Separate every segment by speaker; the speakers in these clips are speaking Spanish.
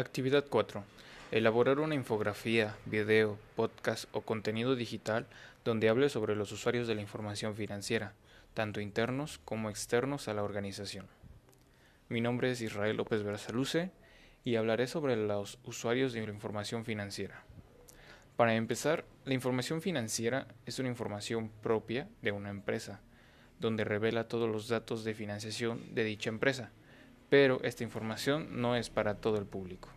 Speaker 1: Actividad 4. Elaborar una infografía, video, podcast o contenido digital donde hable sobre los usuarios de la información financiera, tanto internos como externos a la organización. Mi nombre es Israel López Berzaluce y hablaré sobre los usuarios de la información financiera. Para empezar, la información financiera es una información propia de una empresa, donde revela todos los datos de financiación de dicha empresa pero esta información no es para todo el público.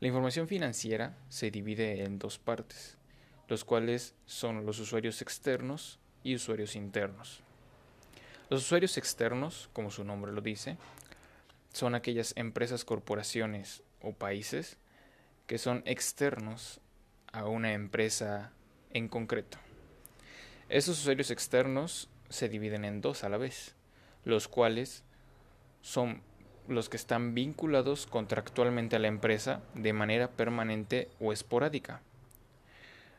Speaker 1: La información financiera se divide en dos partes, los cuales son los usuarios externos y usuarios internos. Los usuarios externos, como su nombre lo dice, son aquellas empresas, corporaciones o países que son externos a una empresa en concreto. Esos usuarios externos se dividen en dos a la vez, los cuales son los que están vinculados contractualmente a la empresa de manera permanente o esporádica.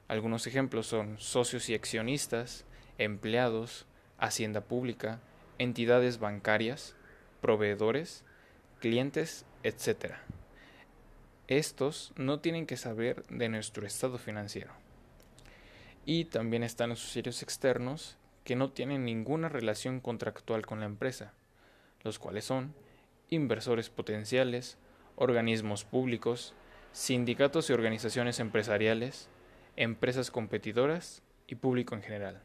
Speaker 1: Algunos ejemplos son socios y accionistas, empleados, hacienda pública, entidades bancarias, proveedores, clientes, etc. Estos no tienen que saber de nuestro estado financiero. Y también están los socios externos que no tienen ninguna relación contractual con la empresa los cuales son inversores potenciales, organismos públicos, sindicatos y organizaciones empresariales, empresas competidoras y público en general.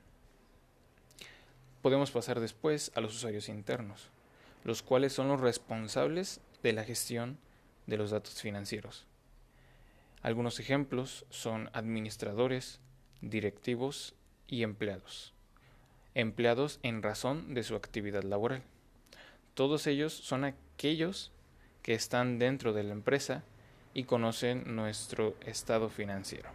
Speaker 1: Podemos pasar después a los usuarios internos, los cuales son los responsables de la gestión de los datos financieros. Algunos ejemplos son administradores, directivos y empleados. Empleados en razón de su actividad laboral. Todos ellos son aquellos que están dentro de la empresa y conocen nuestro estado financiero.